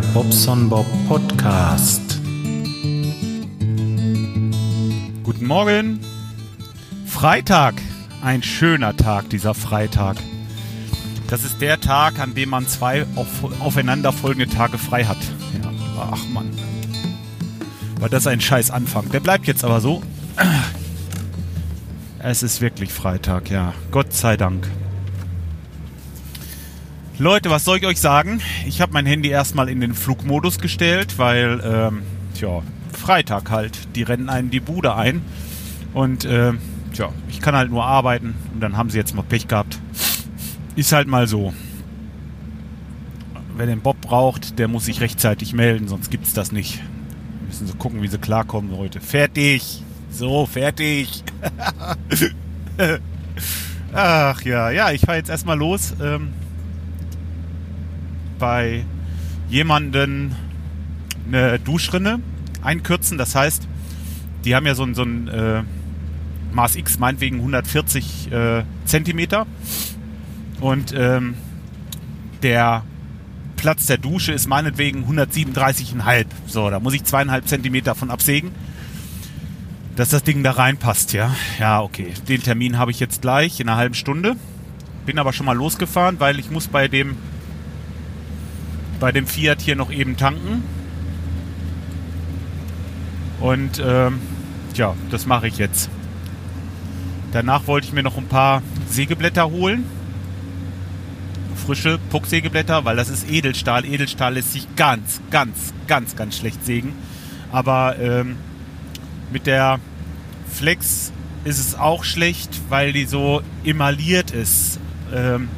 Bobson Bob Podcast. Guten Morgen. Freitag. Ein schöner Tag, dieser Freitag. Das ist der Tag, an dem man zwei auf, aufeinanderfolgende Tage frei hat. Ja, ach man. War das ein scheiß Anfang. Der bleibt jetzt aber so. Es ist wirklich Freitag, ja. Gott sei Dank. Leute, was soll ich euch sagen? Ich habe mein Handy erstmal in den Flugmodus gestellt, weil, ähm, tja, Freitag halt. Die rennen einen die Bude ein. Und, äh, tja, ich kann halt nur arbeiten. Und dann haben sie jetzt mal Pech gehabt. Ist halt mal so. Wer den Bob braucht, der muss sich rechtzeitig melden, sonst gibt's das nicht. Müssen sie gucken, wie sie klarkommen heute. Fertig! So, fertig! Ach ja, ja, ich fahre jetzt erstmal los. Ähm, bei jemanden eine Duschrinne einkürzen. Das heißt, die haben ja so ein, so ein äh, Maß X, meinetwegen 140 äh, Zentimeter. Und ähm, der Platz der Dusche ist meinetwegen 137,5. So, da muss ich zweieinhalb Zentimeter von absägen, dass das Ding da reinpasst, ja. Ja, okay. Den Termin habe ich jetzt gleich in einer halben Stunde. Bin aber schon mal losgefahren, weil ich muss bei dem bei dem Fiat hier noch eben tanken. Und ähm, ja, das mache ich jetzt. Danach wollte ich mir noch ein paar Sägeblätter holen. Frische Pucksägeblätter, weil das ist Edelstahl. Edelstahl lässt sich ganz, ganz, ganz, ganz schlecht sägen. Aber ähm, mit der Flex ist es auch schlecht, weil die so emailliert ist. Ähm,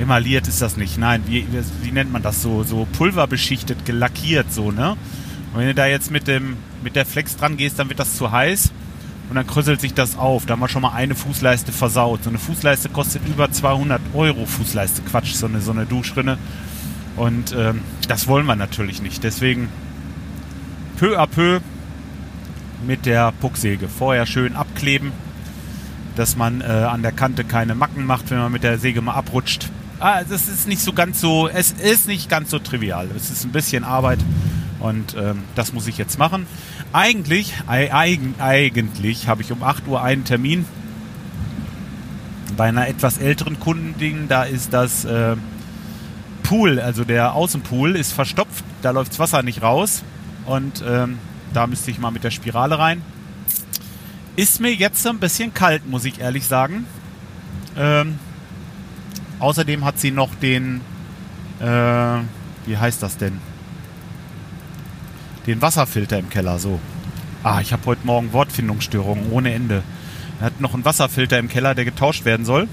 emailliert ist das nicht. Nein, wie, wie nennt man das so? So pulverbeschichtet, gelackiert so, ne? Und wenn du da jetzt mit dem mit der Flex dran gehst, dann wird das zu heiß und dann krüsselt sich das auf. Da haben wir schon mal eine Fußleiste versaut. So eine Fußleiste kostet über 200 Euro Fußleiste. Quatsch, so eine, so eine Duschrinne. Und ähm, das wollen wir natürlich nicht. Deswegen peu à peu mit der Pucksäge. Vorher schön abkleben, dass man äh, an der Kante keine Macken macht, wenn man mit der Säge mal abrutscht. Ah, das ist nicht so ganz so, es ist nicht ganz so trivial. Es ist ein bisschen Arbeit und ähm, das muss ich jetzt machen. Eigentlich, eigen, eigentlich habe ich um 8 Uhr einen Termin bei einer etwas älteren Kundending. Da ist das äh, Pool, also der Außenpool ist verstopft, da läuft das Wasser nicht raus und ähm, da müsste ich mal mit der Spirale rein. Ist mir jetzt ein bisschen kalt, muss ich ehrlich sagen. Ähm, Außerdem hat sie noch den, äh, wie heißt das denn? Den Wasserfilter im Keller, so. Ah, ich habe heute Morgen Wortfindungsstörungen ohne Ende. Er hat noch einen Wasserfilter im Keller, der getauscht werden soll.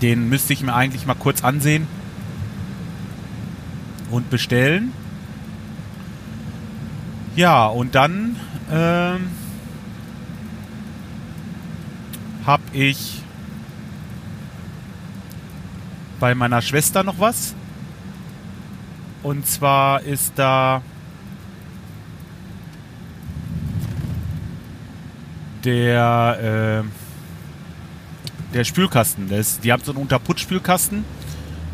Den müsste ich mir eigentlich mal kurz ansehen und bestellen. Ja, und dann ähm, habe ich bei meiner Schwester noch was. Und zwar ist da der, äh, der Spülkasten. Das, die haben so einen Unterputzspülkasten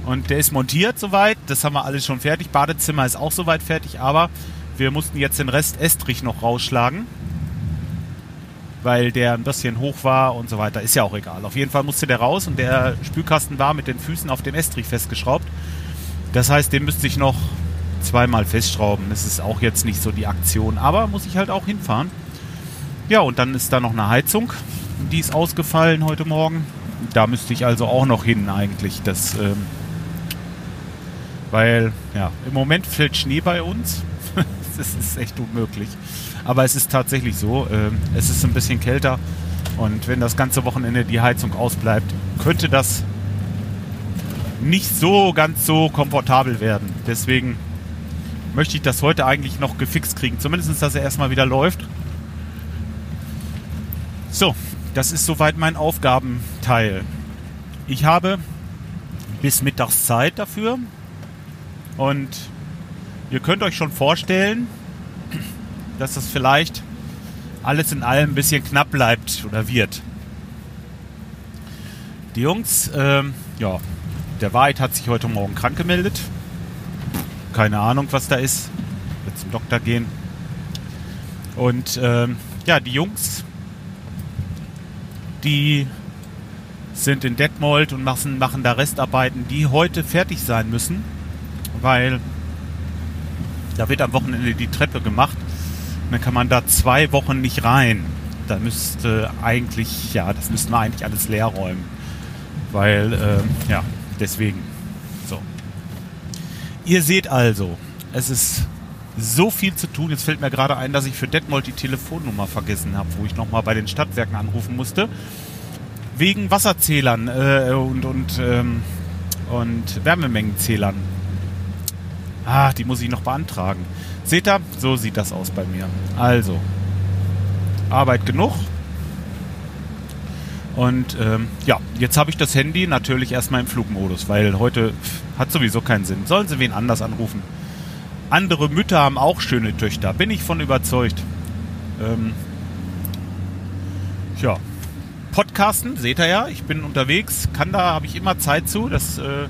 und der ist montiert soweit. Das haben wir alles schon fertig. Badezimmer ist auch soweit fertig, aber wir mussten jetzt den Rest Estrich noch rausschlagen weil der ein bisschen hoch war und so weiter. Ist ja auch egal. Auf jeden Fall musste der raus und der Spülkasten war mit den Füßen auf den Estrich festgeschraubt. Das heißt, den müsste ich noch zweimal festschrauben. Das ist auch jetzt nicht so die Aktion, aber muss ich halt auch hinfahren. Ja, und dann ist da noch eine Heizung. Die ist ausgefallen heute Morgen. Da müsste ich also auch noch hin eigentlich. Das, ähm, weil, ja, im Moment fällt Schnee bei uns. Das ist echt unmöglich. Aber es ist tatsächlich so, äh, es ist ein bisschen kälter und wenn das ganze Wochenende die Heizung ausbleibt, könnte das nicht so ganz so komfortabel werden. Deswegen möchte ich das heute eigentlich noch gefixt kriegen. Zumindest, dass er erstmal wieder läuft. So, das ist soweit mein Aufgabenteil. Ich habe bis mittags Zeit dafür. Und ihr könnt euch schon vorstellen, dass das vielleicht alles in allem ein bisschen knapp bleibt oder wird. Die Jungs, ähm, ja, der Wahrheit hat sich heute Morgen krank gemeldet. keine Ahnung, was da ist. Wird zum Doktor gehen. Und ähm, ja, die Jungs, die sind in Detmold und machen, machen da Restarbeiten, die heute fertig sein müssen, weil da wird am Wochenende die Treppe gemacht. Dann kann man da zwei Wochen nicht rein. Da müsste eigentlich, ja, das müssten wir eigentlich alles leer räumen. Weil, äh, ja, deswegen. So. Ihr seht also, es ist so viel zu tun. Jetzt fällt mir gerade ein, dass ich für Detmold die Telefonnummer vergessen habe, wo ich nochmal bei den Stadtwerken anrufen musste. Wegen Wasserzählern äh, und, und, ähm, und Wärmemengenzählern. Ah, die muss ich noch beantragen. Seht ihr? So sieht das aus bei mir. Also, Arbeit genug. Und ähm, ja, jetzt habe ich das Handy natürlich erstmal im Flugmodus, weil heute hat sowieso keinen Sinn. Sollen sie wen anders anrufen? Andere Mütter haben auch schöne Töchter, bin ich von überzeugt. Ähm, ja, Podcasten, seht ihr ja, ich bin unterwegs, kann da, habe ich immer Zeit zu, das äh,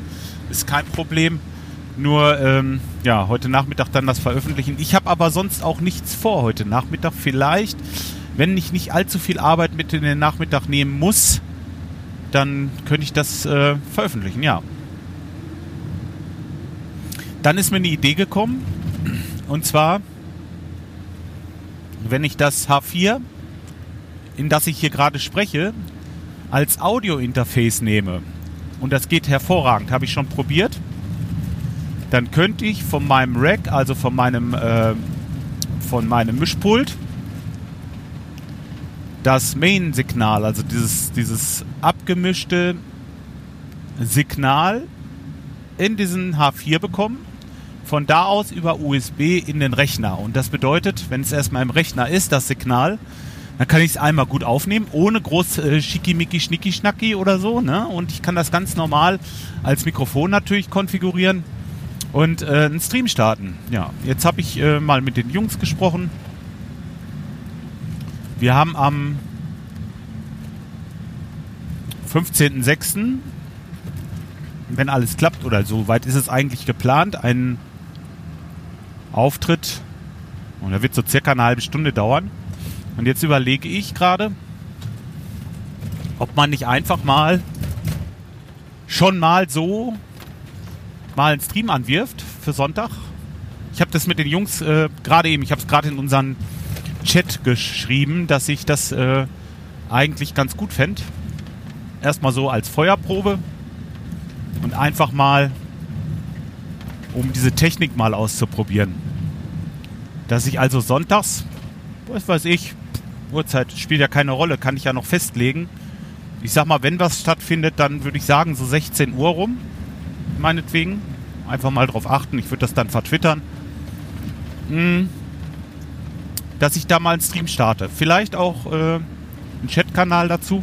ist kein Problem. Nur, ähm, ja, heute Nachmittag dann das veröffentlichen. Ich habe aber sonst auch nichts vor heute Nachmittag. Vielleicht, wenn ich nicht allzu viel Arbeit mit in den Nachmittag nehmen muss, dann könnte ich das äh, veröffentlichen, ja. Dann ist mir eine Idee gekommen. Und zwar, wenn ich das H4, in das ich hier gerade spreche, als Audio-Interface nehme. Und das geht hervorragend, habe ich schon probiert dann könnte ich von meinem Rack, also von meinem, äh, von meinem Mischpult, das Main-Signal, also dieses, dieses abgemischte Signal in diesen H4 bekommen. Von da aus über USB in den Rechner. Und das bedeutet, wenn es erstmal im Rechner ist, das Signal, dann kann ich es einmal gut aufnehmen, ohne groß äh, schickimicki, schnicki, schnacki oder so. Ne? Und ich kann das ganz normal als Mikrofon natürlich konfigurieren und äh, einen Stream starten. Ja, jetzt habe ich äh, mal mit den Jungs gesprochen. Wir haben am 15.06., wenn alles klappt, oder so weit ist es eigentlich geplant, einen Auftritt. Und der wird so circa eine halbe Stunde dauern. Und jetzt überlege ich gerade, ob man nicht einfach mal schon mal so mal einen Stream anwirft für Sonntag. Ich habe das mit den Jungs äh, gerade eben, ich habe es gerade in unseren Chat geschrieben, dass ich das äh, eigentlich ganz gut fände. Erstmal so als Feuerprobe und einfach mal, um diese Technik mal auszuprobieren. Dass ich also sonntags, was weiß ich, Uhrzeit spielt ja keine Rolle, kann ich ja noch festlegen. Ich sag mal, wenn was stattfindet, dann würde ich sagen so 16 Uhr rum meinetwegen. Einfach mal drauf achten. Ich würde das dann vertwittern. Hm. Dass ich da mal einen Stream starte. Vielleicht auch äh, einen Chatkanal dazu.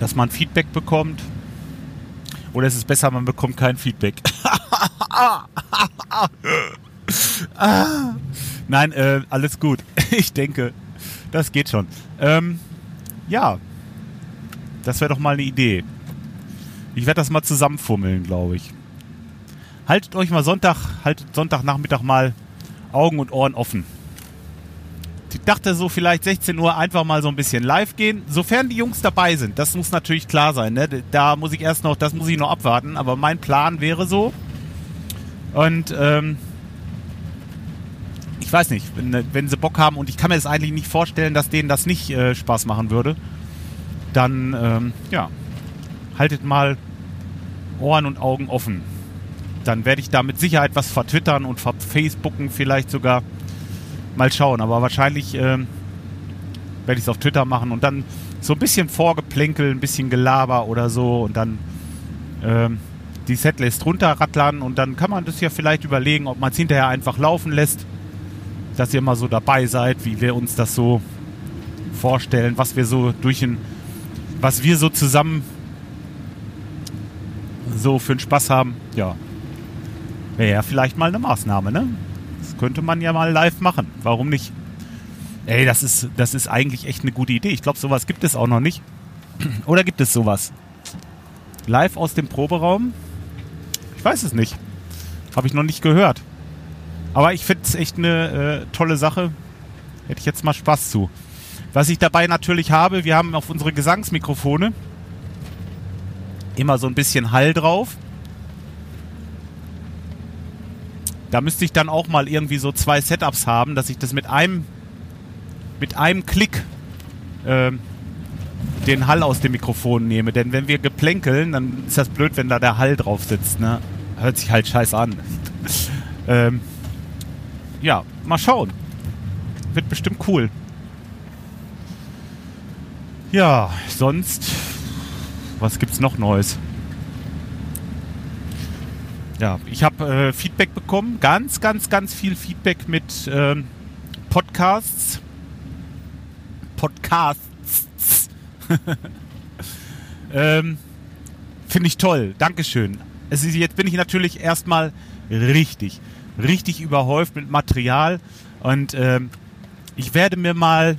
Dass man Feedback bekommt. Oder ist es besser, man bekommt kein Feedback? Nein, äh, alles gut. Ich denke, das geht schon. Ähm, ja, das wäre doch mal eine Idee. Ich werde das mal zusammenfummeln, glaube ich. Haltet euch mal Sonntag, haltet Sonntagnachmittag mal Augen und Ohren offen. Ich dachte so vielleicht 16 Uhr einfach mal so ein bisschen live gehen, sofern die Jungs dabei sind. Das muss natürlich klar sein. Ne? Da muss ich erst noch, das muss ich noch abwarten. Aber mein Plan wäre so. Und ähm, ich weiß nicht, wenn, wenn, sie Bock haben und ich kann mir das eigentlich nicht vorstellen, dass denen das nicht äh, Spaß machen würde, dann ähm, ja, haltet mal Ohren und Augen offen. Dann werde ich da mit Sicherheit was vertwittern und verfacebooken vielleicht sogar. Mal schauen, aber wahrscheinlich äh, werde ich es auf Twitter machen und dann so ein bisschen Vorgeplänkel, ein bisschen Gelaber oder so und dann äh, die Setlist runterrattlern und dann kann man das ja vielleicht überlegen, ob man es hinterher einfach laufen lässt, dass ihr mal so dabei seid, wie wir uns das so vorstellen, was wir so durch ein, was wir so zusammen so für den Spaß haben, ja, wäre ja vielleicht mal eine Maßnahme, ne? Das könnte man ja mal live machen. Warum nicht? Ey, das ist, das ist eigentlich echt eine gute Idee. Ich glaube, sowas gibt es auch noch nicht. Oder gibt es sowas? Live aus dem Proberaum? Ich weiß es nicht. Habe ich noch nicht gehört. Aber ich finde es echt eine äh, tolle Sache. Hätte ich jetzt mal Spaß zu. Was ich dabei natürlich habe, wir haben auf unsere Gesangsmikrofone immer so ein bisschen Hall drauf. Da müsste ich dann auch mal irgendwie so zwei Setups haben, dass ich das mit einem mit einem Klick äh, den Hall aus dem Mikrofon nehme. Denn wenn wir geplänkeln, dann ist das blöd, wenn da der Hall drauf sitzt. Ne? Hört sich halt scheiß an. ähm, ja, mal schauen. Wird bestimmt cool. Ja, sonst, was gibt's noch Neues? Ja, ich habe äh, Feedback bekommen, ganz, ganz, ganz viel Feedback mit ähm, Podcasts. Podcasts. ähm, Finde ich toll, Dankeschön. Es ist, jetzt bin ich natürlich erstmal richtig, richtig überhäuft mit Material und ähm, ich werde mir mal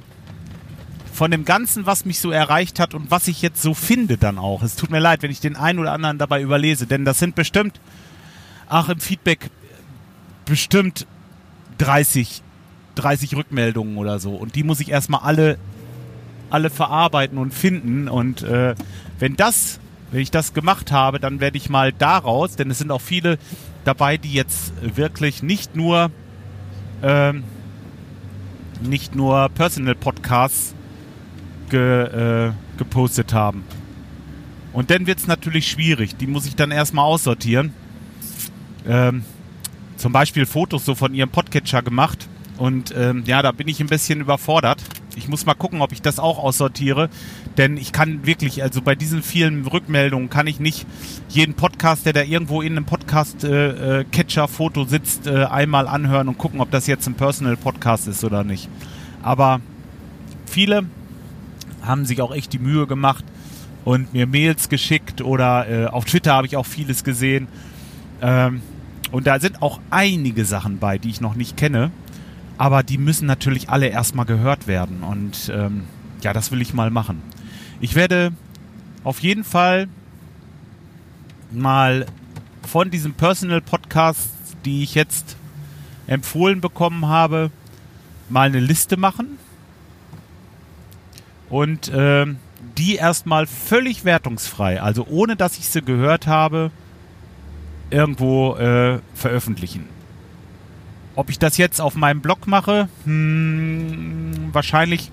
von dem Ganzen, was mich so erreicht hat und was ich jetzt so finde dann auch. Es tut mir leid, wenn ich den einen oder anderen dabei überlese, denn das sind bestimmt, ach im Feedback, bestimmt 30, 30 Rückmeldungen oder so. Und die muss ich erstmal alle, alle verarbeiten und finden. Und äh, wenn das, wenn ich das gemacht habe, dann werde ich mal daraus, denn es sind auch viele dabei, die jetzt wirklich nicht nur ähm, nicht nur Personal Podcasts ge, äh, gepostet haben. Und dann wird es natürlich schwierig. Die muss ich dann erstmal aussortieren. Ähm, zum Beispiel Fotos so von ihrem Podcatcher gemacht. Und ähm, ja, da bin ich ein bisschen überfordert. Ich muss mal gucken, ob ich das auch aussortiere. Denn ich kann wirklich, also bei diesen vielen Rückmeldungen kann ich nicht jeden Podcast, der da irgendwo in einem Podcast-Catcher-Foto äh, äh sitzt, äh, einmal anhören und gucken, ob das jetzt ein Personal-Podcast ist oder nicht. Aber viele haben sich auch echt die Mühe gemacht und mir Mails geschickt oder äh, auf Twitter habe ich auch vieles gesehen. Ähm, und da sind auch einige Sachen bei, die ich noch nicht kenne. Aber die müssen natürlich alle erstmal gehört werden. Und ähm, ja, das will ich mal machen. Ich werde auf jeden Fall mal von diesen Personal Podcasts, die ich jetzt empfohlen bekommen habe, mal eine Liste machen und äh, die erstmal völlig wertungsfrei, also ohne dass ich sie gehört habe, irgendwo äh, veröffentlichen. Ob ich das jetzt auf meinem Blog mache, hm, wahrscheinlich,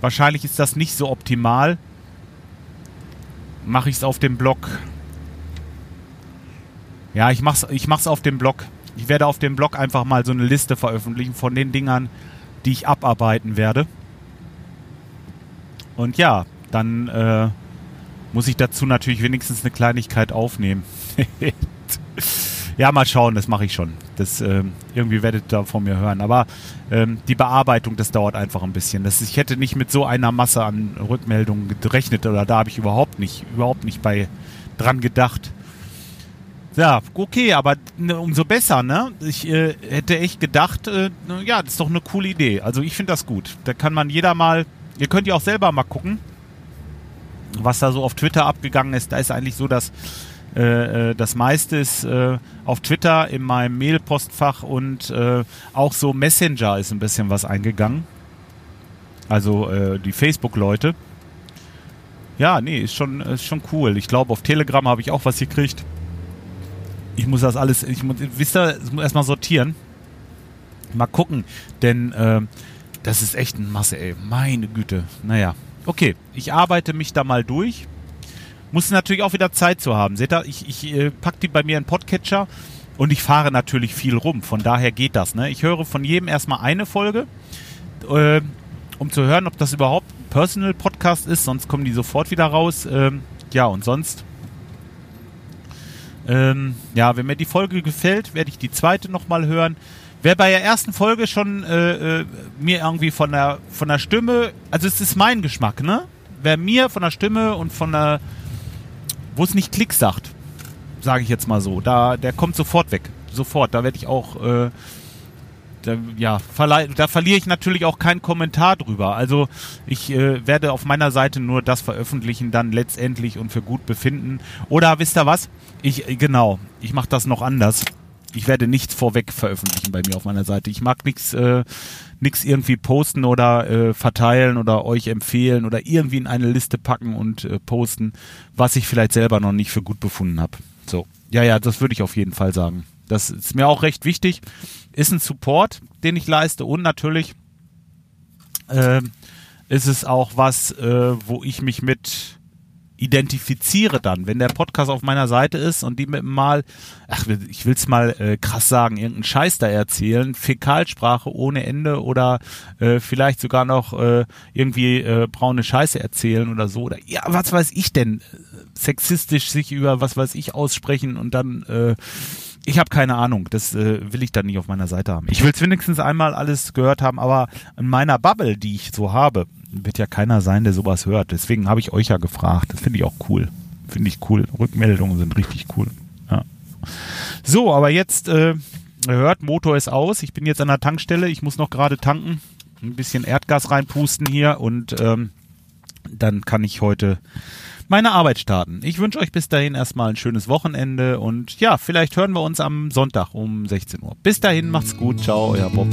wahrscheinlich ist das nicht so optimal. Mache ich es auf dem Blog. Ja, ich mach's, ich mach's auf dem Blog. Ich werde auf dem Blog einfach mal so eine Liste veröffentlichen von den Dingern, die ich abarbeiten werde. Und ja, dann äh, muss ich dazu natürlich wenigstens eine Kleinigkeit aufnehmen. ja, mal schauen, das mache ich schon. Das äh, irgendwie werdet ihr da von mir hören. Aber ähm, die Bearbeitung, das dauert einfach ein bisschen. Das, ich hätte nicht mit so einer Masse an Rückmeldungen gerechnet oder da habe ich überhaupt nicht, überhaupt nicht bei dran gedacht. Ja, okay, aber ne, umso besser, ne? Ich äh, hätte echt gedacht, äh, ja, das ist doch eine coole Idee. Also ich finde das gut. Da kann man jeder mal Ihr könnt ja auch selber mal gucken, was da so auf Twitter abgegangen ist. Da ist eigentlich so, dass äh, äh, das meiste ist äh, auf Twitter in meinem Mailpostfach und äh, auch so Messenger ist ein bisschen was eingegangen. Also äh, die Facebook-Leute. Ja, nee, ist schon, ist schon cool. Ich glaube, auf Telegram habe ich auch was gekriegt. Ich muss das alles, ich muss, wisst ihr, ich muss erstmal sortieren. Mal gucken, denn äh, das ist echt eine Masse, ey. Meine Güte. Naja. Okay, ich arbeite mich da mal durch. Muss natürlich auch wieder Zeit zu haben. Seht ihr, ich, ich äh, pack die bei mir in Podcatcher und ich fahre natürlich viel rum. Von daher geht das. Ne? Ich höre von jedem erstmal eine Folge, äh, um zu hören, ob das überhaupt ein Personal Podcast ist. Sonst kommen die sofort wieder raus. Ähm, ja, und sonst. Ähm, ja, wenn mir die Folge gefällt, werde ich die zweite nochmal hören. Wer bei der ersten Folge schon äh, äh, mir irgendwie von der von der Stimme, also es ist mein Geschmack, ne? Wer mir von der Stimme und von der, wo es nicht Klick sagt, sage ich jetzt mal so, da der kommt sofort weg, sofort. Da werde ich auch äh, da, ja, da verliere ich natürlich auch keinen Kommentar drüber. Also ich äh, werde auf meiner Seite nur das veröffentlichen, dann letztendlich und für gut befinden. Oder wisst ihr was? Ich, äh, genau, ich mache das noch anders. Ich werde nichts vorweg veröffentlichen bei mir auf meiner Seite. Ich mag nichts äh, nix irgendwie posten oder äh, verteilen oder euch empfehlen oder irgendwie in eine Liste packen und äh, posten, was ich vielleicht selber noch nicht für gut befunden habe. So. Ja, ja, das würde ich auf jeden Fall sagen. Das ist mir auch recht wichtig. Ist ein Support, den ich leiste und natürlich äh, ist es auch was, äh, wo ich mich mit identifiziere dann, wenn der Podcast auf meiner Seite ist und die mit mal, ach, ich will es mal äh, krass sagen, irgendeinen Scheiß da erzählen, Fäkalsprache ohne Ende oder äh, vielleicht sogar noch äh, irgendwie äh, braune Scheiße erzählen oder so oder ja, was weiß ich denn, sexistisch sich über was weiß ich aussprechen und dann äh, ich habe keine Ahnung, das äh, will ich dann nicht auf meiner Seite haben. Ich will es wenigstens einmal alles gehört haben, aber in meiner Bubble, die ich so habe, wird ja keiner sein, der sowas hört. Deswegen habe ich euch ja gefragt. Das finde ich auch cool. Finde ich cool. Rückmeldungen sind richtig cool. Ja. So, aber jetzt äh, hört, Motor ist aus. Ich bin jetzt an der Tankstelle. Ich muss noch gerade tanken. Ein bisschen Erdgas reinpusten hier und ähm, dann kann ich heute meine Arbeit starten. Ich wünsche euch bis dahin erstmal ein schönes Wochenende und ja, vielleicht hören wir uns am Sonntag um 16 Uhr. Bis dahin, macht's gut. Ciao, euer Bob.